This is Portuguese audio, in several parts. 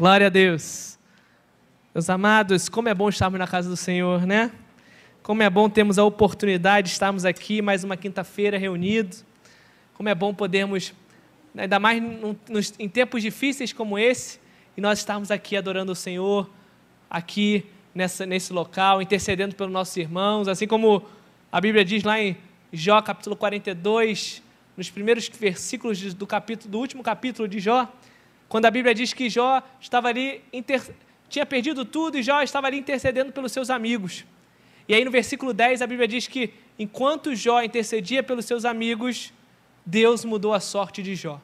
Glória a Deus. Meus amados, como é bom estarmos na casa do Senhor, né? Como é bom termos a oportunidade de estarmos aqui mais uma quinta-feira reunidos. Como é bom podermos, ainda mais em tempos difíceis como esse, e nós estarmos aqui adorando o Senhor, aqui nessa, nesse local, intercedendo pelos nossos irmãos, assim como a Bíblia diz lá em Jó capítulo 42, nos primeiros versículos do capítulo do último capítulo de Jó, quando a Bíblia diz que Jó estava ali inter, tinha perdido tudo e Jó estava ali intercedendo pelos seus amigos. E aí no versículo 10 a Bíblia diz que enquanto Jó intercedia pelos seus amigos, Deus mudou a sorte de Jó.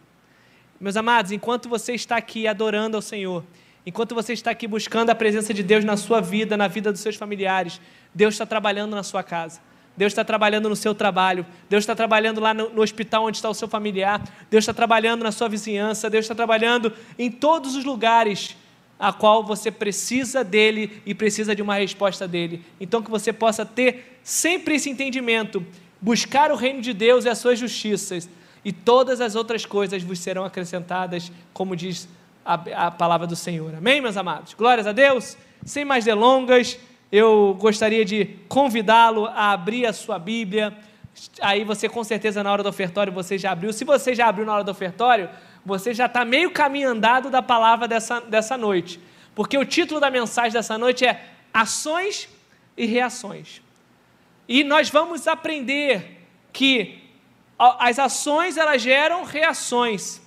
Meus amados, enquanto você está aqui adorando ao Senhor, enquanto você está aqui buscando a presença de Deus na sua vida, na vida dos seus familiares, Deus está trabalhando na sua casa. Deus está trabalhando no seu trabalho, Deus está trabalhando lá no, no, hospital onde está o seu familiar, Deus está trabalhando na sua vizinhança, Deus está trabalhando em todos os lugares a qual você precisa dele e precisa de uma resposta dele. Então que você possa ter sempre esse entendimento, buscar o reino de Deus e as suas justiças, e todas as outras coisas vos serão acrescentadas, como diz a, a palavra do Senhor. Amém, meus amados? Glórias a Deus. Sem mais delongas, eu gostaria de convidá-lo a abrir a sua Bíblia. Aí você, com certeza, na hora do ofertório, você já abriu. Se você já abriu na hora do ofertório, você já está meio caminho andado da palavra dessa, dessa noite. Porque o título da mensagem dessa noite é Ações e Reações. E nós vamos aprender que as ações elas geram reações.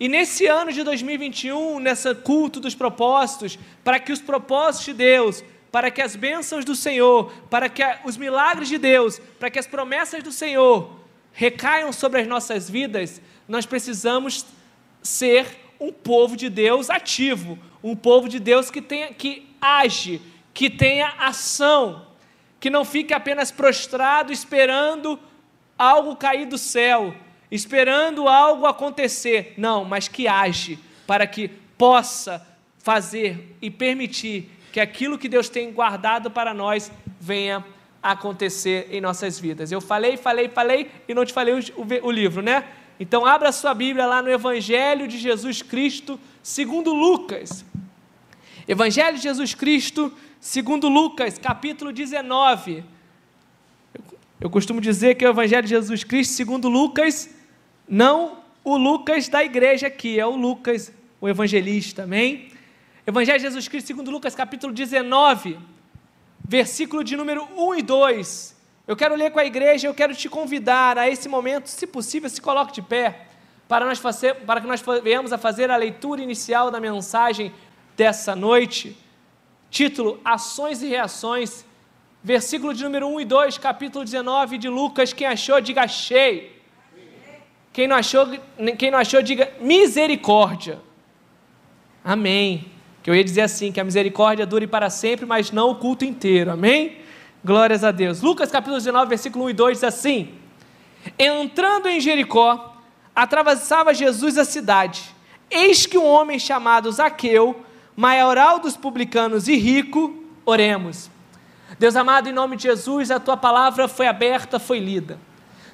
E nesse ano de 2021, nesse culto dos propósitos, para que os propósitos de Deus, para que as bênçãos do Senhor, para que os milagres de Deus, para que as promessas do Senhor recaiam sobre as nossas vidas, nós precisamos ser um povo de Deus ativo, um povo de Deus que tenha que age, que tenha ação, que não fique apenas prostrado esperando algo cair do céu, esperando algo acontecer. Não, mas que age para que possa fazer e permitir que aquilo que Deus tem guardado para nós venha acontecer em nossas vidas. Eu falei, falei, falei e não te falei o, o, o livro, né? Então, abra sua Bíblia lá no Evangelho de Jesus Cristo, segundo Lucas. Evangelho de Jesus Cristo, segundo Lucas, capítulo 19. Eu costumo dizer que é o Evangelho de Jesus Cristo, segundo Lucas, não o Lucas da igreja aqui, é o Lucas, o evangelista, amém? Evangelho de Jesus Cristo, segundo Lucas, capítulo 19, versículo de número 1 e 2. Eu quero ler com a igreja, eu quero te convidar a esse momento, se possível, se coloque de pé, para, nós fazer, para que nós venhamos a fazer a leitura inicial da mensagem dessa noite. Título: Ações e Reações, versículo de número 1 e 2, capítulo 19 de Lucas. Quem achou, diga cheio. Quem não achou, quem não achou diga misericórdia. Amém. Eu ia dizer assim: que a misericórdia dure para sempre, mas não o culto inteiro. Amém? Glórias a Deus. Lucas capítulo 19, versículo 1 e 2 diz assim: Entrando em Jericó, atravessava Jesus a cidade. Eis que um homem chamado Zaqueu, maioral dos publicanos e rico, oremos. Deus amado, em nome de Jesus, a tua palavra foi aberta, foi lida.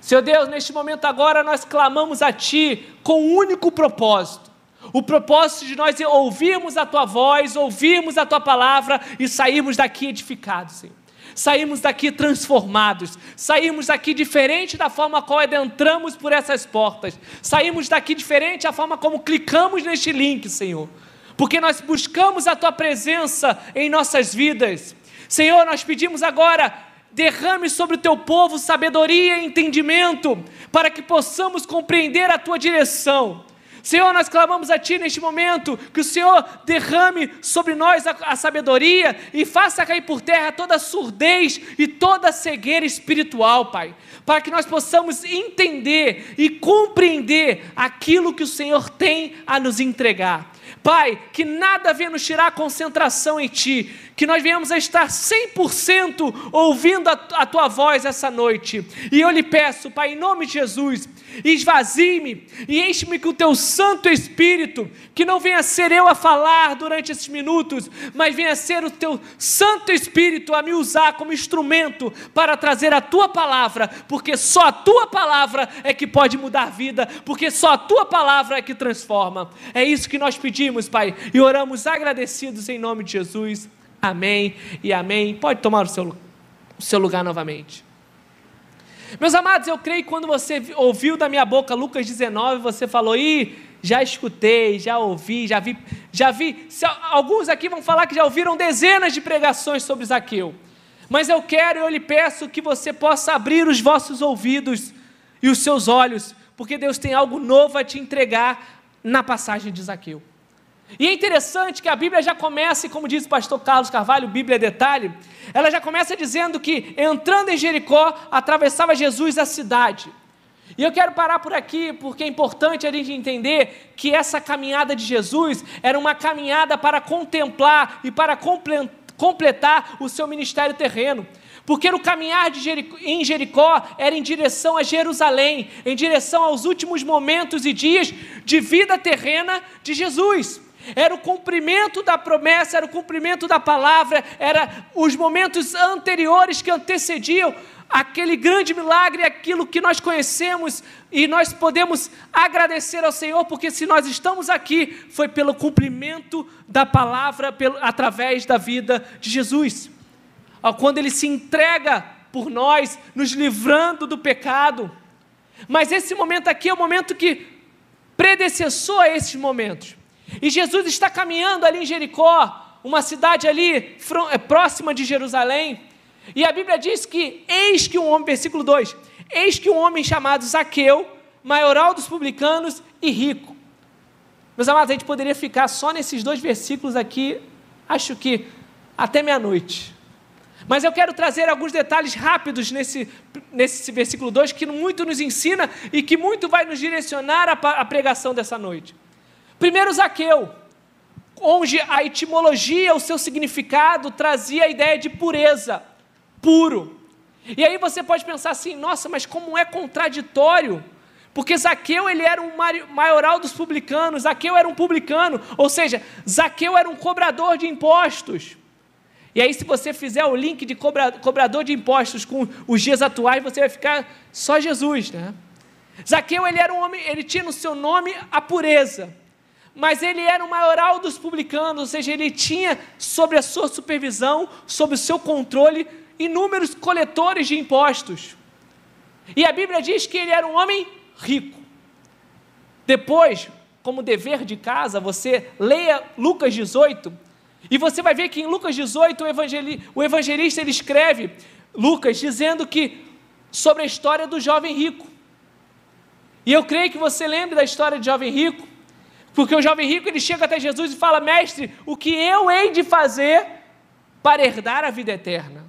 Senhor Deus, neste momento agora nós clamamos a Ti com um único propósito. O propósito de nós é ouvirmos a Tua voz, ouvirmos a Tua palavra e sairmos daqui edificados, Senhor saímos daqui transformados, saímos daqui diferente da forma como adentramos por essas portas, saímos daqui diferente da forma como clicamos neste link, Senhor, porque nós buscamos a Tua presença em nossas vidas. Senhor, nós pedimos agora derrame sobre o teu povo sabedoria e entendimento, para que possamos compreender a tua direção. Senhor, nós clamamos a Ti neste momento, que o Senhor derrame sobre nós a, a sabedoria e faça cair por terra toda surdez e toda cegueira espiritual, Pai, para que nós possamos entender e compreender aquilo que o Senhor tem a nos entregar. Pai, que nada venha nos tirar a concentração em Ti, que nós venhamos a estar 100% ouvindo a, a Tua voz essa noite. E eu lhe peço, Pai, em nome de Jesus, esvazie-me e enche-me com o teu Santo Espírito, que não venha ser eu a falar durante esses minutos, mas venha ser o teu Santo Espírito a me usar como instrumento para trazer a tua palavra, porque só a tua palavra é que pode mudar vida, porque só a tua palavra é que transforma. É isso que nós pedimos pedimos, Pai, e oramos agradecidos em nome de Jesus. Amém e amém. Pode tomar o seu, o seu lugar novamente. Meus amados, eu creio que quando você ouviu da minha boca Lucas 19, você falou, ih, já escutei, já ouvi, já vi, já vi. Alguns aqui vão falar que já ouviram dezenas de pregações sobre Zaqueu. Mas eu quero eu lhe peço que você possa abrir os vossos ouvidos e os seus olhos, porque Deus tem algo novo a te entregar na passagem de Zaqueu. E é interessante que a Bíblia já começa, como diz o pastor Carlos Carvalho, Bíblia é detalhe, ela já começa dizendo que entrando em Jericó, atravessava Jesus a cidade. E eu quero parar por aqui, porque é importante a gente entender que essa caminhada de Jesus era uma caminhada para contemplar e para completar o seu ministério terreno. Porque no caminhar Jericó, em Jericó era em direção a Jerusalém, em direção aos últimos momentos e dias de vida terrena de Jesus era o cumprimento da promessa, era o cumprimento da palavra, era os momentos anteriores que antecediam aquele grande milagre, aquilo que nós conhecemos e nós podemos agradecer ao Senhor, porque se nós estamos aqui, foi pelo cumprimento da palavra, pelo, através da vida de Jesus. Quando Ele se entrega por nós, nos livrando do pecado. Mas esse momento aqui é o momento que predecessou a esses momentos. E Jesus está caminhando ali em Jericó, uma cidade ali é, próxima de Jerusalém. E a Bíblia diz que, eis que um homem, versículo 2: Eis que um homem chamado Zaqueu, maioral dos publicanos e rico. Meus amados, a gente poderia ficar só nesses dois versículos aqui, acho que até meia-noite. Mas eu quero trazer alguns detalhes rápidos nesse, nesse versículo 2 que muito nos ensina e que muito vai nos direcionar a pregação dessa noite. Primeiro, Zaqueu, onde a etimologia, o seu significado, trazia a ideia de pureza, puro. E aí você pode pensar assim: nossa, mas como é contraditório? Porque Zaqueu ele era um maioral dos publicanos, Zaqueu era um publicano, ou seja, Zaqueu era um cobrador de impostos. E aí, se você fizer o link de cobrador de impostos com os dias atuais, você vai ficar só Jesus, né? Zaqueu ele era um homem, ele tinha no seu nome a pureza mas ele era o maioral dos publicanos, ou seja, ele tinha sobre a sua supervisão, sob o seu controle, inúmeros coletores de impostos. E a Bíblia diz que ele era um homem rico. Depois, como dever de casa, você leia Lucas 18, e você vai ver que em Lucas 18 o, o evangelista ele escreve, Lucas, dizendo que sobre a história do jovem rico. E eu creio que você lembre da história do jovem rico, porque o jovem rico ele chega até Jesus e fala: Mestre, o que eu hei de fazer para herdar a vida eterna?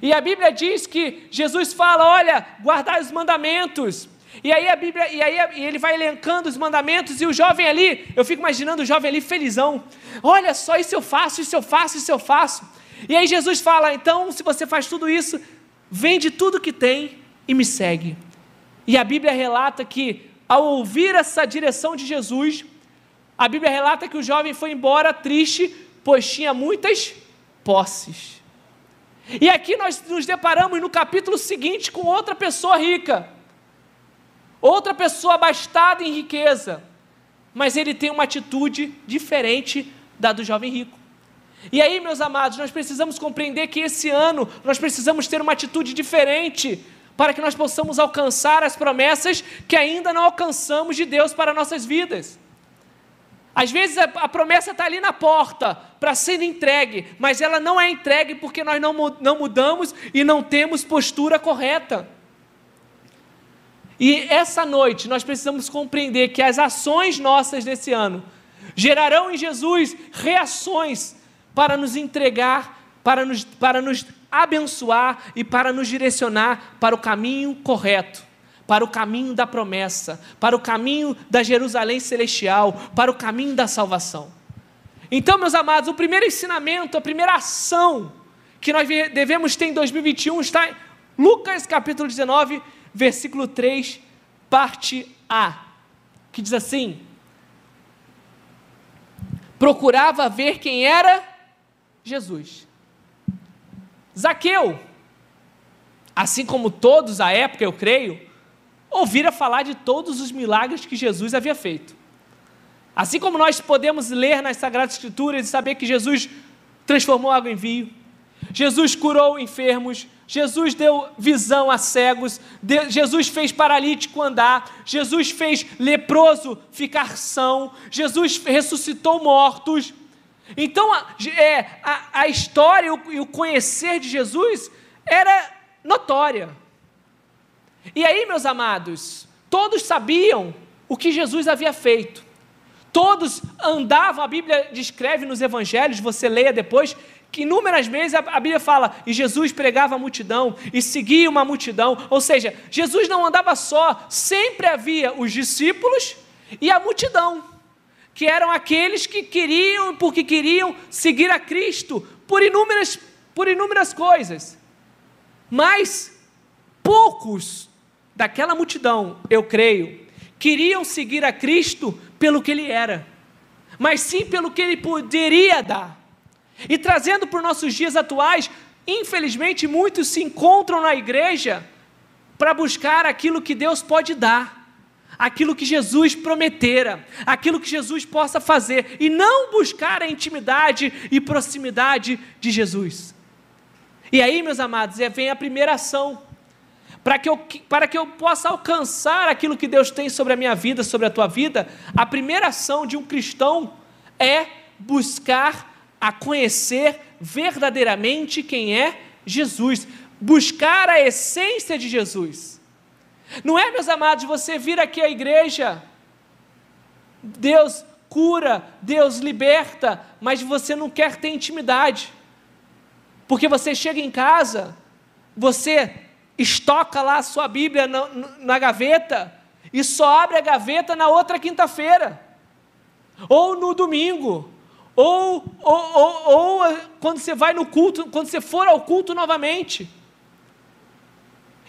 E a Bíblia diz que Jesus fala: Olha, guardar os mandamentos. E aí a Bíblia, e aí ele vai elencando os mandamentos e o jovem ali, eu fico imaginando o jovem ali felizão. Olha só, isso eu faço, isso eu faço, isso eu faço. E aí Jesus fala: então, se você faz tudo isso, vende tudo que tem e me segue. E a Bíblia relata que ao ouvir essa direção de Jesus, a Bíblia relata que o jovem foi embora triste, pois tinha muitas posses. E aqui nós nos deparamos no capítulo seguinte com outra pessoa rica, outra pessoa abastada em riqueza, mas ele tem uma atitude diferente da do jovem rico. E aí, meus amados, nós precisamos compreender que esse ano nós precisamos ter uma atitude diferente para que nós possamos alcançar as promessas que ainda não alcançamos de Deus para nossas vidas. Às vezes a, a promessa está ali na porta para ser entregue, mas ela não é entregue porque nós não, não mudamos e não temos postura correta. E essa noite nós precisamos compreender que as ações nossas desse ano gerarão em Jesus reações para nos entregar, para nos, para nos abençoar e para nos direcionar para o caminho correto para o caminho da promessa, para o caminho da Jerusalém celestial, para o caminho da salvação. Então, meus amados, o primeiro ensinamento, a primeira ação que nós devemos ter em 2021 está em Lucas capítulo 19, versículo 3, parte A, que diz assim: Procurava ver quem era Jesus. Zaqueu, assim como todos à época, eu creio, ouvira falar de todos os milagres que Jesus havia feito. Assim como nós podemos ler nas Sagradas Escrituras e saber que Jesus transformou água em vinho, Jesus curou enfermos, Jesus deu visão a cegos, Jesus fez paralítico andar, Jesus fez leproso ficar são, Jesus ressuscitou mortos. Então, a, é, a, a história e o conhecer de Jesus era notória. E aí, meus amados, todos sabiam o que Jesus havia feito. Todos andavam, a Bíblia descreve nos evangelhos, você leia depois, que inúmeras vezes a, Bíblia fala, e Jesus pregava a multidão, e seguia uma multidão, ou seja, Jesus não andava só, sempre havia os discípulos e a multidão, que eram aqueles que queriam, porque queriam seguir a Cristo, por inúmeras, por inúmeras coisas, mas poucos daquela multidão, eu creio, queriam seguir a Cristo pelo que ele era, mas sim pelo que ele poderia dar. E trazendo para os nossos dias atuais, infelizmente muitos se encontram na igreja para buscar aquilo que Deus pode dar, aquilo que Jesus prometera, aquilo que Jesus possa fazer, e não buscar a intimidade e proximidade de Jesus. E aí, meus amados, vem a primeira ação para que, eu, para que eu possa alcançar aquilo que Deus tem sobre a minha vida, sobre a tua vida, a primeira ação de um cristão é buscar a conhecer verdadeiramente quem é Jesus, buscar a essência de Jesus. Não é, meus amados, você vir aqui à igreja, Deus cura, Deus liberta, mas você não quer ter intimidade. Porque você chega em casa, você estoca lá a sua Bíblia na, na gaveta e só abre a gaveta na outra quinta-feira, ou no domingo, ou, ou, ou, ou, quando você vai no culto, quando você for ao culto novamente.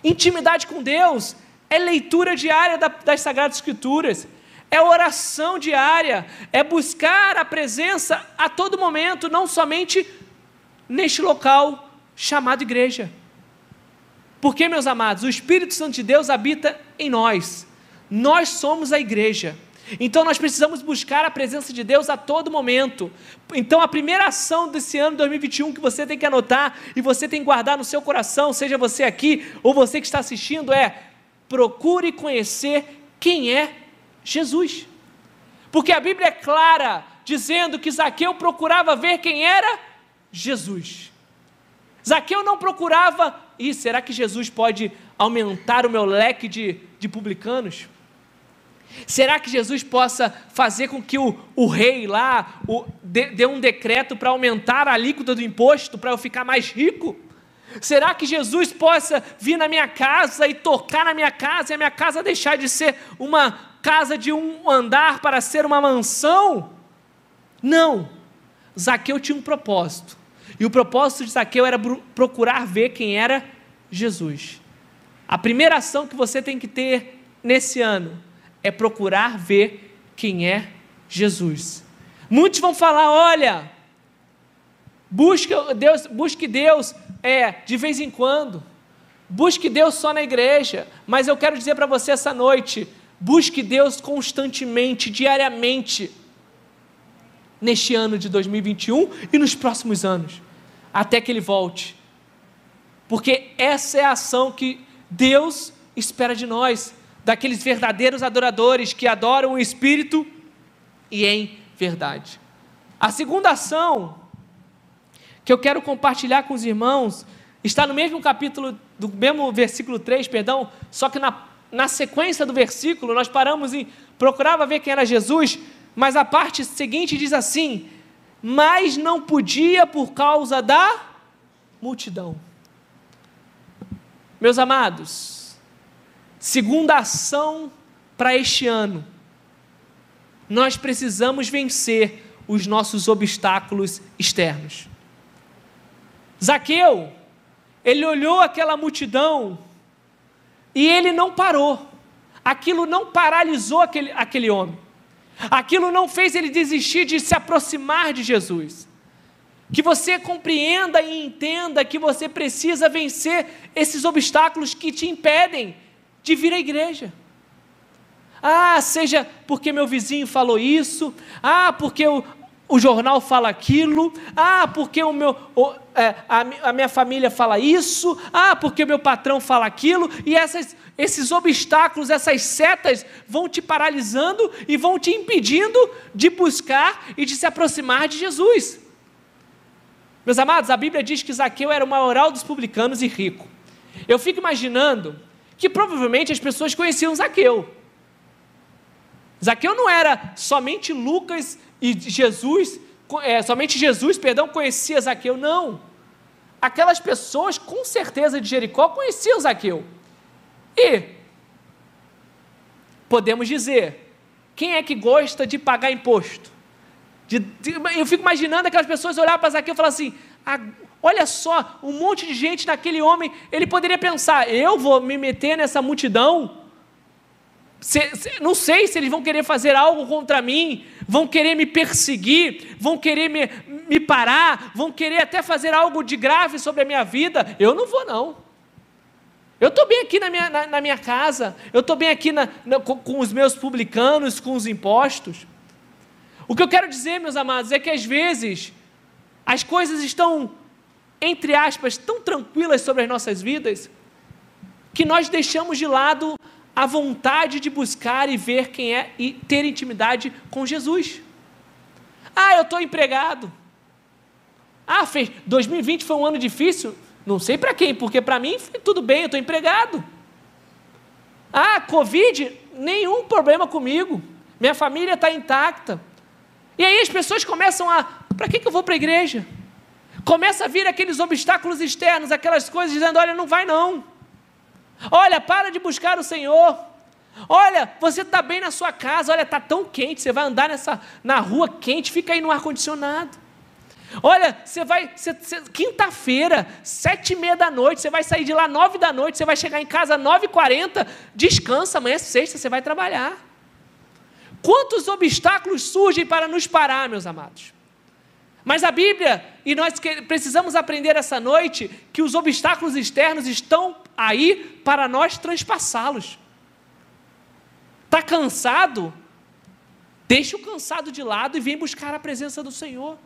Intimidade com Deus é leitura diária das Sagradas Escrituras, é oração diária, é buscar a presença a todo momento, não somente neste local chamado igreja. Porque, meus amados, o Espírito Santo de Deus habita em nós. Nós somos a igreja. Então nós precisamos buscar a presença de Deus a todo momento. Então a primeira ação desse ano 2021 que você tem que anotar e você tem que guardar no seu coração, seja você aqui ou você que está assistindo, é procure conhecer quem é Jesus. Porque a Bíblia é clara, dizendo que Zaqueu procurava ver quem era Jesus. Zaqueu não procurava e será que Jesus pode aumentar o meu leque de, de publicanos? Será que Jesus possa fazer com que o, o rei lá o, dê, dê um decreto para aumentar a alíquota do imposto para eu ficar mais rico? Será que Jesus possa vir na minha casa e tocar na minha casa e a minha casa deixar de ser uma casa de um andar para ser uma mansão? Não. Zaqueu tinha um propósito. E o propósito de Zaqueu era procurar ver quem era Jesus. A primeira ação que você tem que ter nesse ano é procurar ver quem é Jesus. Muitos vão falar: olha, busque Deus, busque Deus é, de vez em quando, busque Deus só na igreja, mas eu quero dizer para você essa noite: busque Deus constantemente, diariamente, neste ano de 2021 e nos próximos anos até que ele volte. Porque essa é a ação que Deus espera de nós, daqueles verdadeiros adoradores que adoram o Espírito e em verdade. A segunda ação que eu quero compartilhar com os irmãos está no mesmo capítulo, do mesmo versículo 3, perdão, só que na, na sequência do versículo nós paramos e procurava ver quem era Jesus, mas a parte seguinte diz assim: mas não podia por causa da multidão. Meus amados, segunda ação para este ano, nós precisamos vencer os nossos obstáculos externos. Zaqueu, ele olhou aquela multidão e ele não parou, aquilo não paralisou aquele, aquele homem. Aquilo não fez ele desistir de se aproximar de Jesus. Que você compreenda e entenda que você precisa vencer esses obstáculos que te impedem de vir à igreja. Ah, seja porque meu vizinho falou isso. Ah, porque o, o jornal fala aquilo. Ah, porque o meu, é, a, a, minha família fala isso. Ah, porque o meu patrão fala aquilo. E essas, esses obstáculos, essas setas vão te paralisando e vão te impedindo de buscar e de se aproximar de Jesus. Meus amados, a Bíblia diz que Zaqueu era o maioral dos publicanos e rico. Eu fico imaginando que provavelmente as pessoas conheciam Zaqueu. Zaqueu não era somente Lucas e Jesus, é, somente Jesus, perdão, conhecia Zaqueu, não. Aquelas pessoas, com certeza, de Jericó conheciam Zaqueu. E podemos dizer, quem é que gosta de pagar imposto? De, de, eu fico imaginando aquelas pessoas olhar para Zaqueu e falar assim: ah, olha só, um monte de gente naquele homem, ele poderia pensar, eu vou me meter nessa multidão se, se, não sei se eles vão querer fazer algo contra mim, vão querer me perseguir, vão querer me, me parar, vão querer até fazer algo de grave sobre a minha vida. Eu não vou, não. Eu estou bem aqui na minha, na, na minha casa, eu estou bem aqui na, na, com, com os meus publicanos, com os impostos. O que eu quero dizer, meus amados, é que às vezes as coisas estão, entre aspas, tão tranquilas sobre as nossas vidas, que nós deixamos de lado a vontade de buscar e ver quem é e ter intimidade com Jesus. Ah, eu estou empregado. Ah, fez, 2020 foi um ano difícil. Não sei para quem, porque para mim foi tudo bem, eu estou empregado. Ah, Covid, nenhum problema comigo. Minha família está intacta. E aí as pessoas começam a, para que, que eu vou para a igreja? Começa a vir aqueles obstáculos externos, aquelas coisas dizendo, olha, não vai não. Olha, para de buscar o Senhor. Olha, você está bem na sua casa, olha, está tão quente, você vai andar nessa, na rua quente, fica aí no ar-condicionado. Olha, você vai, quinta-feira, sete e meia da noite, você vai sair de lá nove da noite, você vai chegar em casa nove e quarenta, descansa, amanhã é sexta, você vai trabalhar. Quantos obstáculos surgem para nos parar, meus amados? Mas a Bíblia, e nós precisamos aprender essa noite, que os obstáculos externos estão aí para nós transpassá-los. Está cansado? Deixa o cansado de lado e vem buscar a presença do Senhor.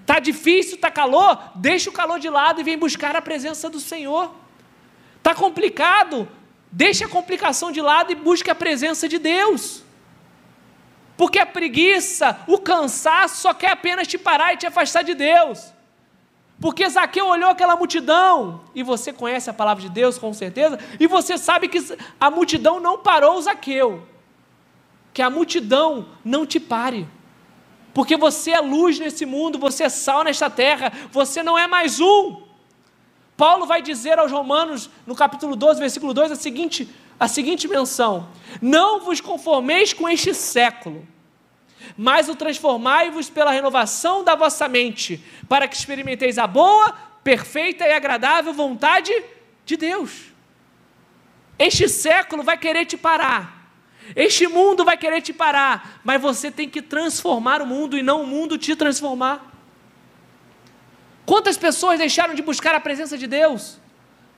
Está difícil, está calor? Deixa o calor de lado e vem buscar a presença do Senhor. Está complicado? Deixa a complicação de lado e busque a presença de Deus. Porque a preguiça, o cansaço só quer apenas te parar e te afastar de Deus. Porque Zaqueu olhou aquela multidão, e você conhece a palavra de Deus com certeza, e você sabe que a multidão não parou Zaqueu. Que a multidão não te pare. Porque você é luz nesse mundo, você é sal nesta terra, você não é mais um. Paulo vai dizer aos Romanos, no capítulo 12, versículo 2, a seguinte a seguinte menção: Não vos conformeis com este século, mas o transformai-vos pela renovação da vossa mente, para que experimenteis a boa, perfeita e agradável vontade de Deus. Este século vai querer te parar. Este mundo vai querer te parar, mas você tem que transformar o mundo e não o mundo te transformar. Quantas pessoas deixaram de buscar a presença de Deus?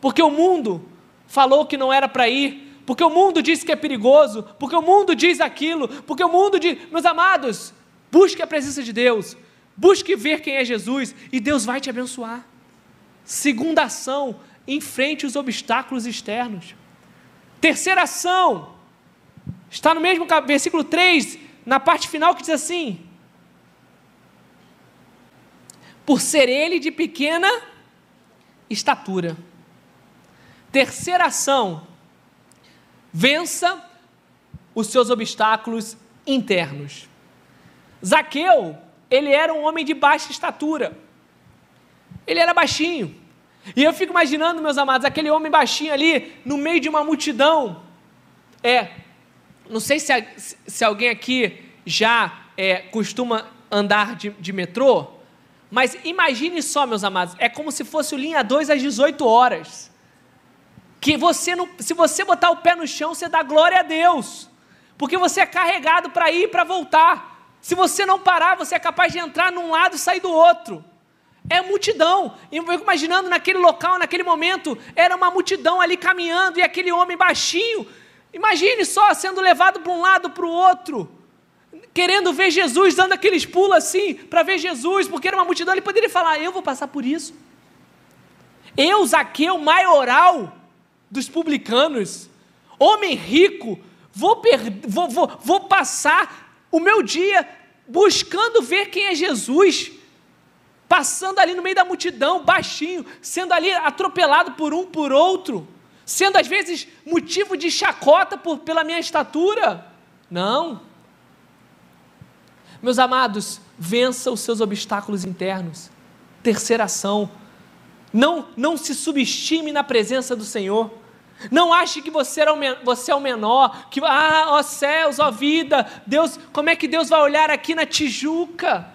Porque o mundo falou que não era para ir, porque o mundo diz que é perigoso, porque o mundo diz aquilo, porque o mundo diz. Meus amados, busque a presença de Deus, busque ver quem é Jesus e Deus vai te abençoar. Segunda ação, enfrente os obstáculos externos. Terceira ação, está no mesmo versículo 3, na parte final que diz assim: Por ser ele de pequena estatura. Terceira ação, Vença os seus obstáculos internos. Zaqueu, ele era um homem de baixa estatura. Ele era baixinho. E eu fico imaginando, meus amados, aquele homem baixinho ali, no meio de uma multidão. É, não sei se, se alguém aqui já é, costuma andar de, de metrô, mas imagine só, meus amados, é como se fosse o linha 2 às 18 horas que você não, se você botar o pé no chão, você dá glória a Deus, porque você é carregado para ir e para voltar. Se você não parar, você é capaz de entrar num lado e sair do outro. É multidão. Eu fico imaginando naquele local, naquele momento, era uma multidão ali caminhando e aquele homem baixinho Imagine só sendo levado para um lado para o outro, querendo ver Jesus, dando aqueles pulos assim, para ver Jesus, porque era uma multidão, ele poderia falar: Eu vou passar por isso. Eu, Zaqueu, maioral dos publicanos, homem rico, vou, vou, vou, vou passar o meu dia buscando ver quem é Jesus, passando ali no meio da multidão, baixinho, sendo ali atropelado por um por outro, sendo às vezes motivo de chacota por, pela minha estatura. Não. Meus amados, vença os seus obstáculos internos. Terceira ação. Não, não se subestime na presença do Senhor. Não ache que você, era o, você é o menor, que, ah, ó céus, ó vida, Deus, como é que Deus vai olhar aqui na Tijuca?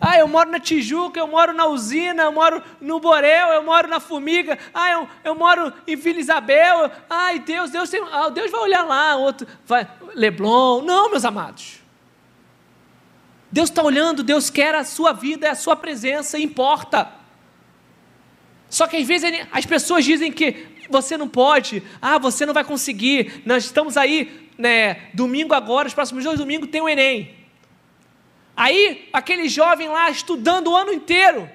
Ah, eu moro na Tijuca, eu moro na usina, eu moro no Borel, eu moro na Formiga, ah, eu, eu moro em Vila Isabel, ai Deus, Deus, tem, ah, Deus vai olhar lá, outro, vai, Leblon, não, meus amados. Deus está olhando, Deus quer a sua vida, a sua presença, importa. Só que às vezes as pessoas dizem que você não pode, ah, você não vai conseguir. Nós estamos aí, né, domingo agora, os próximos dois domingos tem o Enem. Aí, aquele jovem lá estudando o ano inteiro.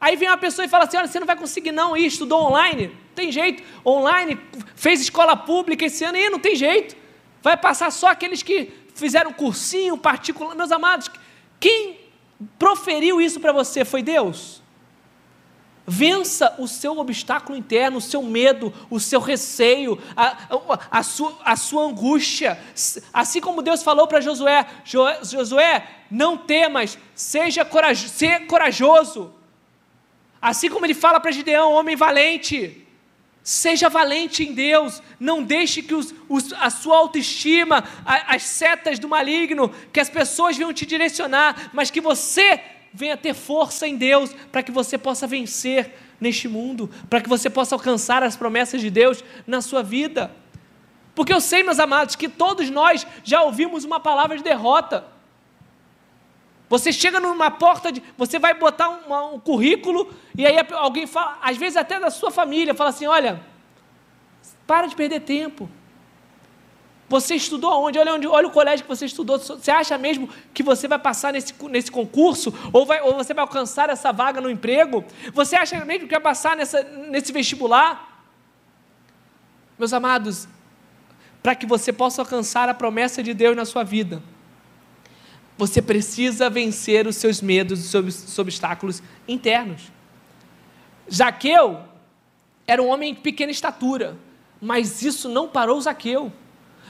Aí vem uma pessoa e fala assim: olha, você não vai conseguir não ir, estudou online. Não tem jeito. Online, fez escola pública esse ano e não tem jeito. Vai passar só aqueles que fizeram cursinho particular. Meus amados, quem proferiu isso para você foi Deus? Vença o seu obstáculo interno, o seu medo, o seu receio, a, a, a, sua, a sua angústia. Assim como Deus falou para Josué: Josué, não temas, seja coraj, ser corajoso. Assim como ele fala para Gideão, homem valente. Seja valente em Deus, não deixe que os, os, a sua autoestima, as setas do maligno, que as pessoas venham te direcionar, mas que você venha ter força em Deus para que você possa vencer neste mundo, para que você possa alcançar as promessas de Deus na sua vida. Porque eu sei, meus amados, que todos nós já ouvimos uma palavra de derrota. Você chega numa porta de. Você vai botar um, um currículo e aí alguém fala, às vezes até da sua família, fala assim: olha, para de perder tempo. Você estudou aonde? Olha, onde? olha o colégio que você estudou. Você acha mesmo que você vai passar nesse, nesse concurso? Ou, vai, ou você vai alcançar essa vaga no emprego? Você acha mesmo que vai passar nessa, nesse vestibular? Meus amados, para que você possa alcançar a promessa de Deus na sua vida, você precisa vencer os seus medos, os seus obstáculos internos. Zaqueu era um homem de pequena estatura, mas isso não parou Zaqueu.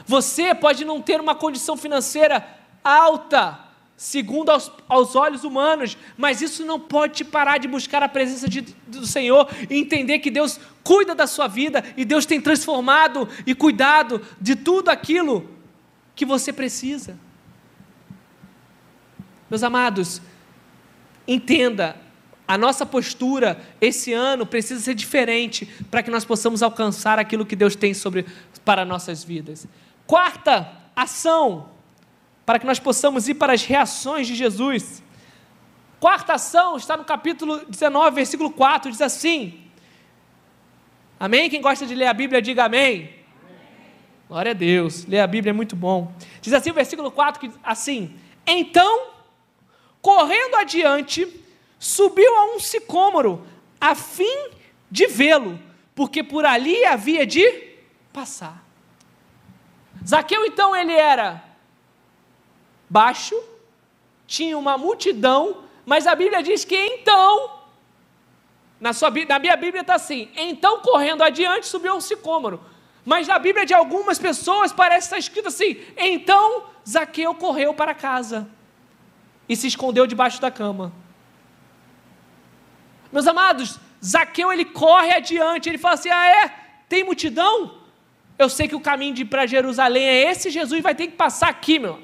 Você pode não ter uma condição financeira alta, segundo aos, aos, olhos humanos, mas isso não pode te parar de buscar a presença de, do Senhor e entender que Deus cuida da sua vida e Deus tem transformado e cuidado de tudo aquilo que você precisa. Meus amados, entenda, a nossa postura esse ano precisa ser diferente para que nós possamos alcançar aquilo que Deus tem sobre para nossas vidas. Quarta ação, para que nós possamos ir para as reações de Jesus. Quarta ação está no capítulo 19, versículo 4, diz assim: Amém? Quem gosta de ler a Bíblia, diga amém. amém. Glória a Deus, ler a Bíblia é muito bom. Diz assim o versículo 4, que, assim: Então, correndo adiante, subiu a um sicômoro, a fim de vê-lo, porque por ali havia de passar. Zaqueu então ele era baixo, tinha uma multidão, mas a Bíblia diz que então, na, sua, na minha Bíblia está assim, então correndo adiante subiu um sicômoro. Mas na Bíblia de algumas pessoas parece estar escrito assim, então Zaqueu correu para casa e se escondeu debaixo da cama. Meus amados, Zaqueu ele corre adiante, ele fala assim: ah, é? Tem multidão? Eu sei que o caminho para Jerusalém é esse, Jesus vai ter que passar aqui, meu.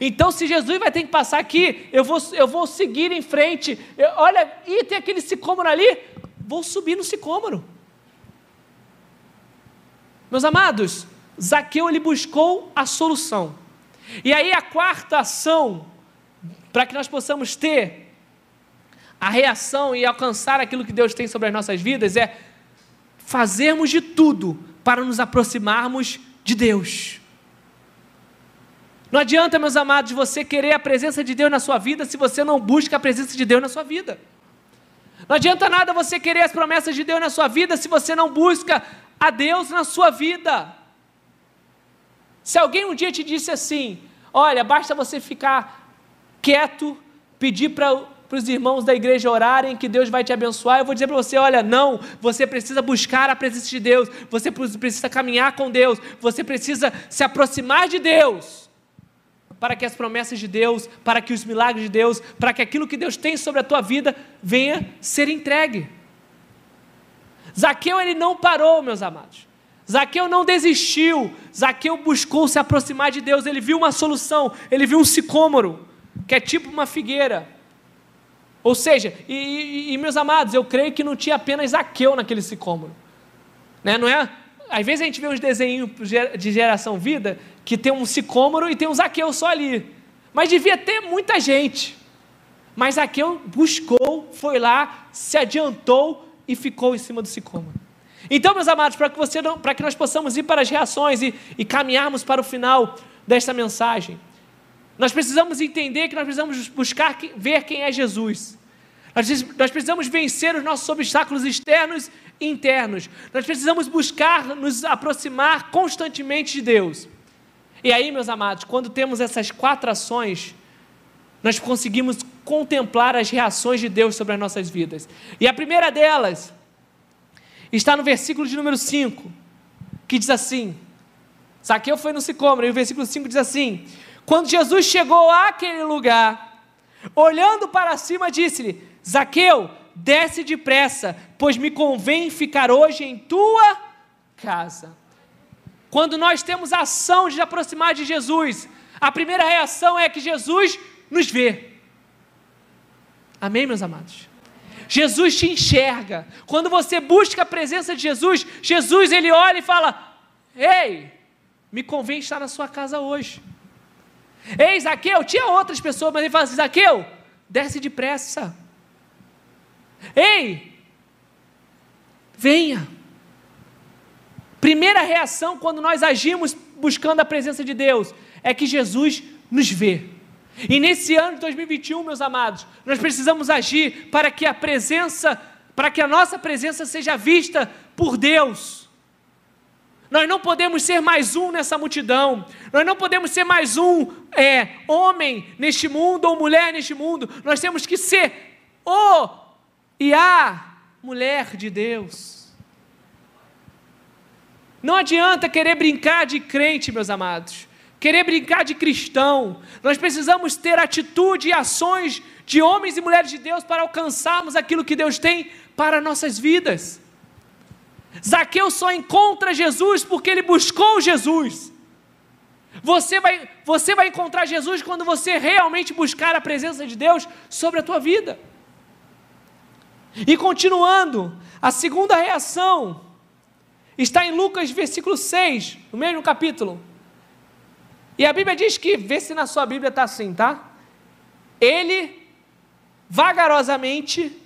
Então, se Jesus vai ter que passar aqui, eu vou, eu vou seguir em frente. Eu, olha, e tem aquele sicômoro ali, vou subir no sicômoro. Meus amados, Zaqueu ele buscou a solução. E aí a quarta ação para que nós possamos ter a reação e alcançar aquilo que Deus tem sobre as nossas vidas é fazermos de tudo para nos aproximarmos de Deus. Não adianta, meus amados, você querer a presença de Deus na sua vida se você não busca a presença de Deus na sua vida. Não adianta nada você querer as promessas de Deus na sua vida se você não busca a Deus na sua vida. Se alguém um dia te disse assim: Olha, basta você ficar quieto, pedir para para os irmãos da igreja orarem, que Deus vai te abençoar. Eu vou dizer para você: olha, não, você precisa buscar a presença de Deus, você precisa caminhar com Deus, você precisa se aproximar de Deus, para que as promessas de Deus, para que os milagres de Deus, para que aquilo que Deus tem sobre a tua vida venha ser entregue. Zaqueu ele não parou, meus amados. Zaqueu não desistiu. Zaqueu buscou se aproximar de Deus. Ele viu uma solução. Ele viu um sicômoro, que é tipo uma figueira. Ou seja, e, e, meus amados, eu creio que não tinha apenas Zaqueu naquele sicômoro. Né? Não é? Às vezes a gente vê uns desenhos de geração vida que tem um sicômoro e tem um Zaqueu só ali. Mas devia ter muita gente. Mas Zaqueu buscou, foi lá, se adiantou e ficou em cima do sicômoro. Então, meus amados, para que, você para que nós possamos ir para as reações e, e caminharmos para o final desta mensagem, nós precisamos entender que nós precisamos buscar ver quem é Jesus. Nós precisamos vencer os nossos obstáculos externos e internos. Nós precisamos buscar nos aproximar constantemente de Deus. E aí, meus amados, quando temos essas quatro ações, nós conseguimos contemplar as reações de Deus sobre as nossas vidas. E a primeira delas está no versículo de número 5, que diz assim: Saqueu foi no Sicômoro, e o versículo 5 diz assim: quando Jesus chegou àquele lugar, olhando para cima, disse-lhe: Zaqueu, desce depressa, pois me convém ficar hoje em tua casa. Quando nós temos a ação de aproximar de Jesus, a primeira reação é que Jesus nos vê. Amém, meus amados? Jesus te enxerga. Quando você busca a presença de Jesus, Jesus ele olha e fala: Ei, me convém estar na sua casa hoje. Ei, Zaqueu, tinha outras pessoas, mas ele fala assim: Zaqueu, desce depressa. Ei, venha. Primeira reação quando nós agimos buscando a presença de Deus é que Jesus nos vê. E nesse ano de 2021, meus amados, nós precisamos agir para que a presença, para que a nossa presença seja vista por Deus. Nós não podemos ser mais um nessa multidão. Nós não podemos ser mais um é, homem neste mundo ou mulher neste mundo. Nós temos que ser o e a mulher de Deus. Não adianta querer brincar de crente, meus amados. Querer brincar de cristão. Nós precisamos ter atitude e ações de homens e mulheres de Deus para alcançarmos aquilo que Deus tem para nossas vidas. Zaqueu só encontra Jesus porque ele buscou Jesus. Você vai, você vai encontrar Jesus quando você realmente buscar a presença de Deus sobre a tua vida. E continuando, a segunda reação está em Lucas versículo 6, no mesmo capítulo. E a Bíblia diz que, vê se na sua Bíblia está assim, tá? Ele vagarosamente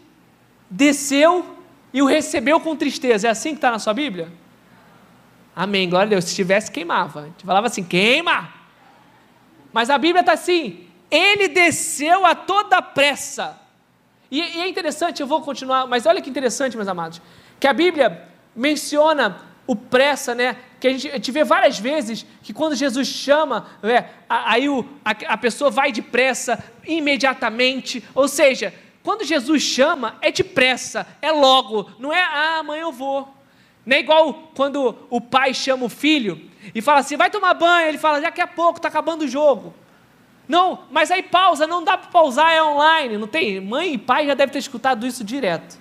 desceu e o recebeu com tristeza. É assim que está na sua Bíblia? Amém, glória a Deus. Se tivesse, queimava. A gente falava assim: queima. Mas a Bíblia está assim: ele desceu a toda pressa. E, e, é interessante, eu vou continuar, mas olha que interessante, meus amados, que a Bíblia menciona o pressa, né? Que a gente, a gente vê várias vezes que quando Jesus chama, é, aí o, a, a pessoa vai depressa, imediatamente, ou seja, quando Jesus chama, é depressa, é logo, não é, ah, amanhã eu vou. Não é igual quando o pai chama o filho e fala assim, vai tomar banho, ele fala, daqui a pouco, está acabando o jogo. Não, mas aí pausa, não dá para pausar, é online, não tem? Mãe e pai já devem ter escutado isso direto.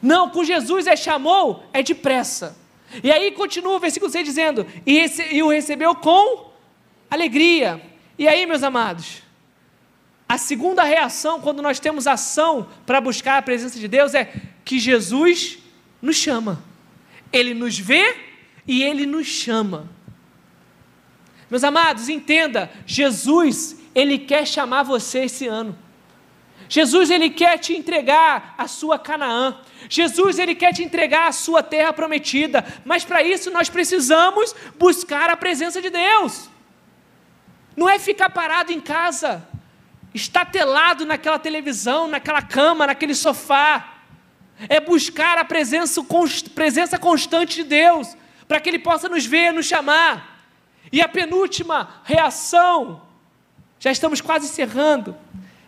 Não, com Jesus é chamou, é depressa. E aí continua o versículo 6 dizendo, e, e o recebeu com alegria. E aí, meus amados, a segunda reação, quando nós temos ação para buscar a presença de Deus, é que Jesus nos chama. Ele nos vê e ele nos chama. Meus amados, entenda, Jesus, ele quer chamar você esse ano. Jesus ele quer te entregar a sua Canaã. Jesus ele quer te entregar a sua terra prometida, mas para isso nós precisamos buscar a presença de Deus. Não é ficar parado em casa, estatelado naquela televisão, naquela cama, naquele sofá. É buscar a presença, presença constante de Deus, para que Ele possa nos ver, nos chamar. E a penúltima reação, já estamos quase encerrando,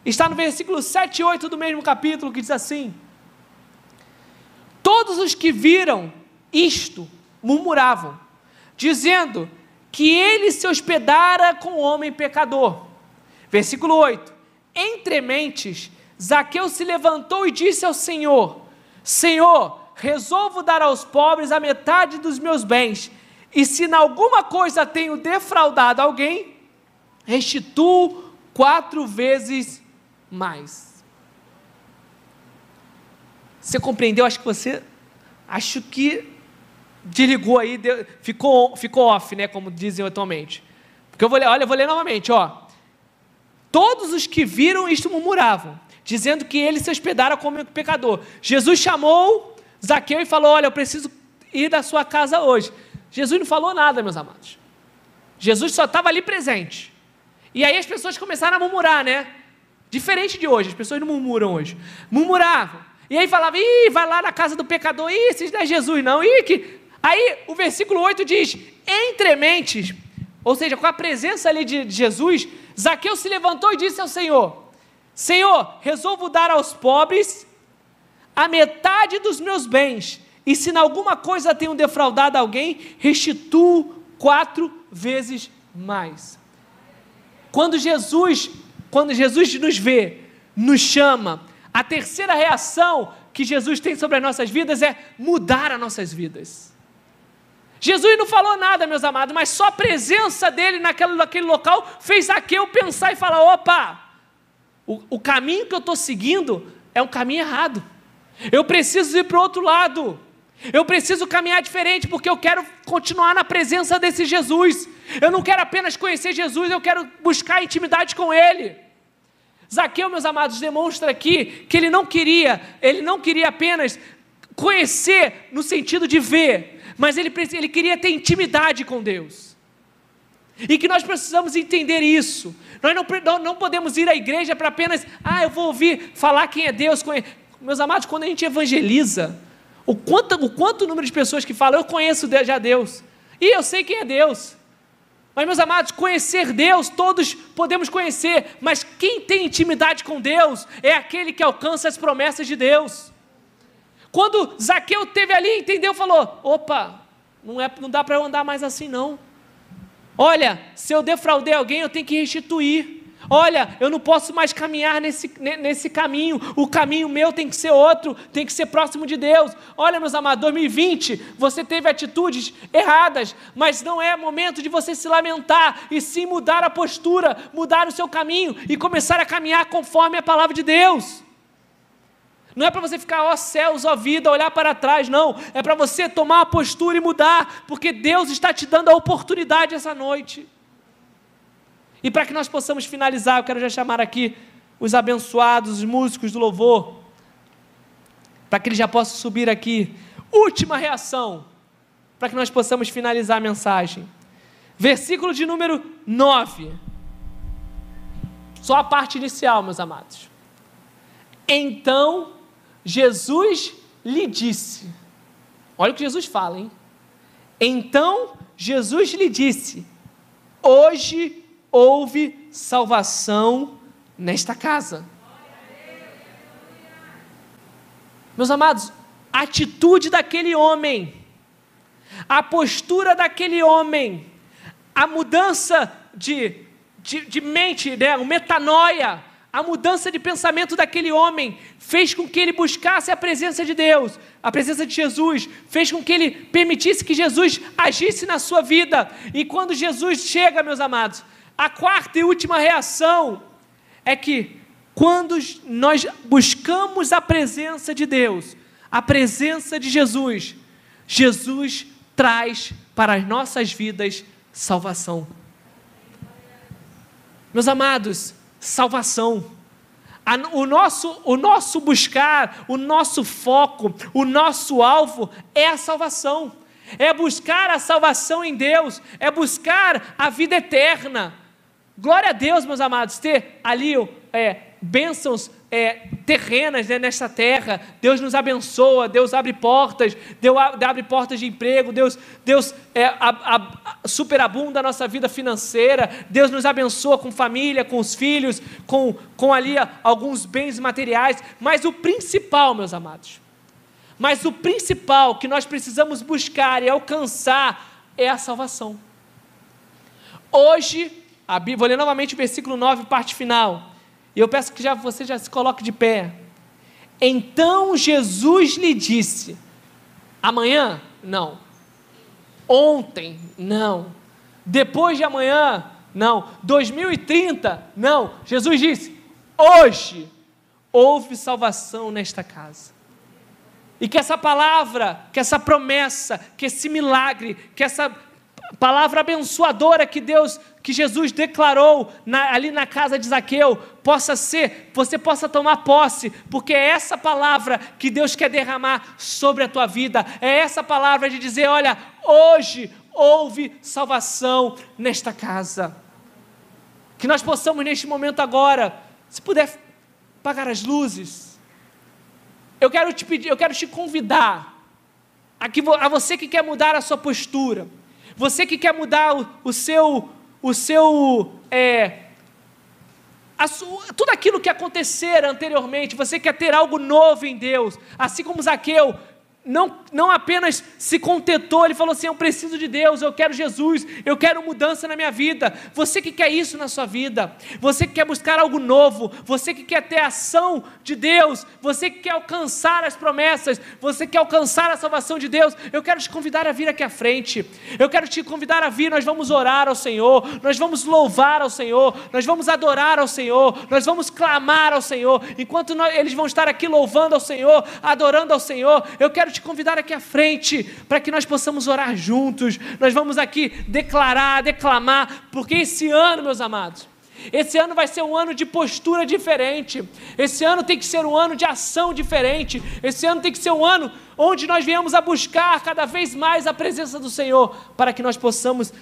está no versículo 7 e 8 do mesmo capítulo, que diz assim: Todos os que viram isto murmuravam, dizendo que ele se hospedara com o homem pecador. Versículo 8: Entre mentes, Zaqueu se levantou e disse ao Senhor: Senhor, resolvo dar aos pobres a metade dos meus bens, e se em alguma coisa tenho defraudado alguém, restituo quatro vezes mais. Você compreendeu? Acho que você. Acho que desligou aí, deu, ficou, ficou off, né? Como dizem atualmente. Porque eu vou ler, olha, eu vou ler novamente, ó. Todos os que viram isto murmuravam, dizendo que ele se hospedara como pecador. Jesus chamou Zaqueu e falou: Olha, eu preciso ir da sua casa hoje. Jesus não falou nada, meus amados. Jesus só estava ali presente. E aí as pessoas começaram a murmurar, né? Diferente de hoje, as pessoas não murmuram hoje. Murmuravam. E aí falava, ih, vai lá na casa do pecador, ih, isso não é Jesus, não. Ih, que... Aí o versículo 8 diz: entre mentes, ou seja, com a presença ali de Jesus, Zaqueu se levantou e disse ao Senhor: Senhor, resolvo dar aos pobres a metade dos meus bens, e se em alguma coisa tenho defraudado alguém, restituo quatro vezes mais. Quando Jesus, quando Jesus nos vê, nos chama, a terceira reação que Jesus tem sobre as nossas vidas é mudar as nossas vidas. Jesus não falou nada, meus amados, mas só a presença dele naquele, naquele local fez Zaqueu pensar e falar: opa, o, o caminho que eu estou seguindo é um caminho errado. Eu preciso ir para o outro lado. Eu preciso caminhar diferente porque eu quero continuar na presença desse Jesus. Eu não quero apenas conhecer Jesus, eu quero buscar intimidade com Ele. Zaqueu, meus amados, demonstra aqui que ele não queria, ele não queria apenas conhecer no sentido de ver, mas ele, ele queria ter intimidade com Deus. E que nós precisamos entender isso. Nós não, não podemos ir à igreja para apenas, ah, eu vou ouvir falar quem é Deus. Meus amados, quando a gente evangeliza, o quanto, o quanto número de pessoas que falam, eu conheço já Deus, e eu sei quem é Deus. Mas, meus amados, conhecer Deus, todos podemos conhecer, mas quem tem intimidade com Deus é aquele que alcança as promessas de Deus. Quando Zaqueu teve ali, entendeu? Falou: opa, não, é, não dá para eu andar mais assim, não. Olha, se eu defraudei alguém, eu tenho que restituir. Olha, eu não posso mais caminhar nesse, nesse caminho, o caminho meu tem que ser outro, tem que ser próximo de Deus. Olha, meus amados, 2020, você teve atitudes erradas, mas não é momento de você se lamentar, e sim mudar a postura, mudar o seu caminho e começar a caminhar conforme a palavra de Deus. Não é para você ficar, ó céus, ó vida, olhar para trás, não. É para você tomar a postura e mudar, porque Deus está te dando a oportunidade essa noite. E para que nós possamos finalizar, eu quero já chamar aqui os abençoados, os músicos do louvor, para que eles já possam subir aqui. Última reação, para que nós possamos finalizar a mensagem. Versículo de número 9. Só a parte inicial, meus amados. Então Jesus lhe disse: Olha o que Jesus fala, hein? Então Jesus lhe disse: Hoje houve salvação nesta casa. Meus amados, a atitude daquele homem, a postura daquele homem, a mudança de, de, de mente, né, o metanoia, a mudança de pensamento daquele homem fez com que ele buscasse a presença de Deus, a presença de Jesus, fez com que ele permitisse que Jesus agisse na sua vida. E quando Jesus chega, meus amados, a quarta e última reação é que quando nós buscamos a presença de Deus, a presença de Jesus, Jesus traz para as nossas vidas salvação. Meus amados, salvação. O nosso, o nosso buscar, o nosso foco, o nosso alvo é a salvação. É buscar a salvação em Deus, é buscar a vida eterna. Glória a Deus, meus amados, ter ali é, bênçãos é, terrenas né, nesta terra. Deus nos abençoa, Deus abre portas, Deus abre portas de emprego, Deus, Deus é, a, a, superabunda a nossa vida financeira, Deus nos abençoa com família, com os filhos, com, com ali alguns bens materiais. Mas o principal, meus amados, mas o principal que nós precisamos buscar e alcançar é a salvação. Hoje, vou ler novamente o versículo 9, parte final. E eu peço que já, você já se coloque de pé. Então Jesus lhe disse: amanhã? Não. Ontem? Não. Depois de amanhã? Não. 2030? Não. Jesus disse: hoje houve salvação nesta casa. E que essa palavra, que essa promessa, que esse milagre, que essa palavra abençoadora que Deus, que Jesus declarou na, ali na casa de Zaqueu, possa ser, você possa tomar posse, porque é essa palavra que Deus quer derramar sobre a tua vida, é essa palavra de dizer: olha, hoje houve salvação nesta casa. Que nós possamos neste momento agora, se puder apagar as luzes, eu quero te pedir, eu quero te convidar a, que, a você que quer mudar a sua postura, você que quer mudar o, o seu, o seu, é, sua, tudo aquilo que acontecer anteriormente, você quer ter algo novo em Deus, assim como Zaqueu não, não apenas se contentou, ele falou assim: Eu preciso de Deus, eu quero Jesus, eu quero mudança na minha vida. Você que quer isso na sua vida, você que quer buscar algo novo, você que quer ter ação de Deus, você que quer alcançar as promessas, você que quer alcançar a salvação de Deus, eu quero te convidar a vir aqui à frente, eu quero te convidar a vir. Nós vamos orar ao Senhor, nós vamos louvar ao Senhor, nós vamos adorar ao Senhor, nós vamos clamar ao Senhor, enquanto nós, eles vão estar aqui louvando ao Senhor, adorando ao Senhor, eu quero te convidar aqui à frente para que nós possamos orar juntos. Nós vamos aqui declarar, declamar, porque esse ano, meus amados, esse ano vai ser um ano de postura diferente. Esse ano tem que ser um ano de ação diferente. Esse ano tem que ser um ano onde nós viemos a buscar cada vez mais a presença do Senhor, para que nós possamos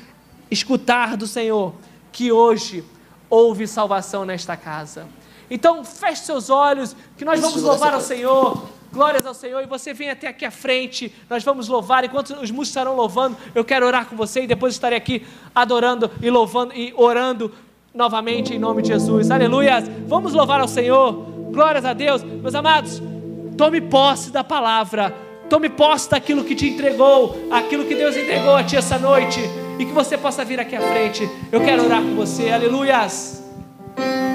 escutar do Senhor que hoje houve salvação nesta casa. Então, feche seus olhos, que nós vamos louvar ao Senhor. Glórias ao Senhor. E você vem até aqui à frente. Nós vamos louvar. Enquanto os músicos estarão louvando, eu quero orar com você e depois estarei aqui adorando e louvando e orando novamente em nome de Jesus. Aleluias. Vamos louvar ao Senhor. Glórias a Deus. Meus amados, tome posse da palavra. Tome posse daquilo que te entregou, aquilo que Deus entregou a ti essa noite. E que você possa vir aqui à frente. Eu quero orar com você. Aleluias.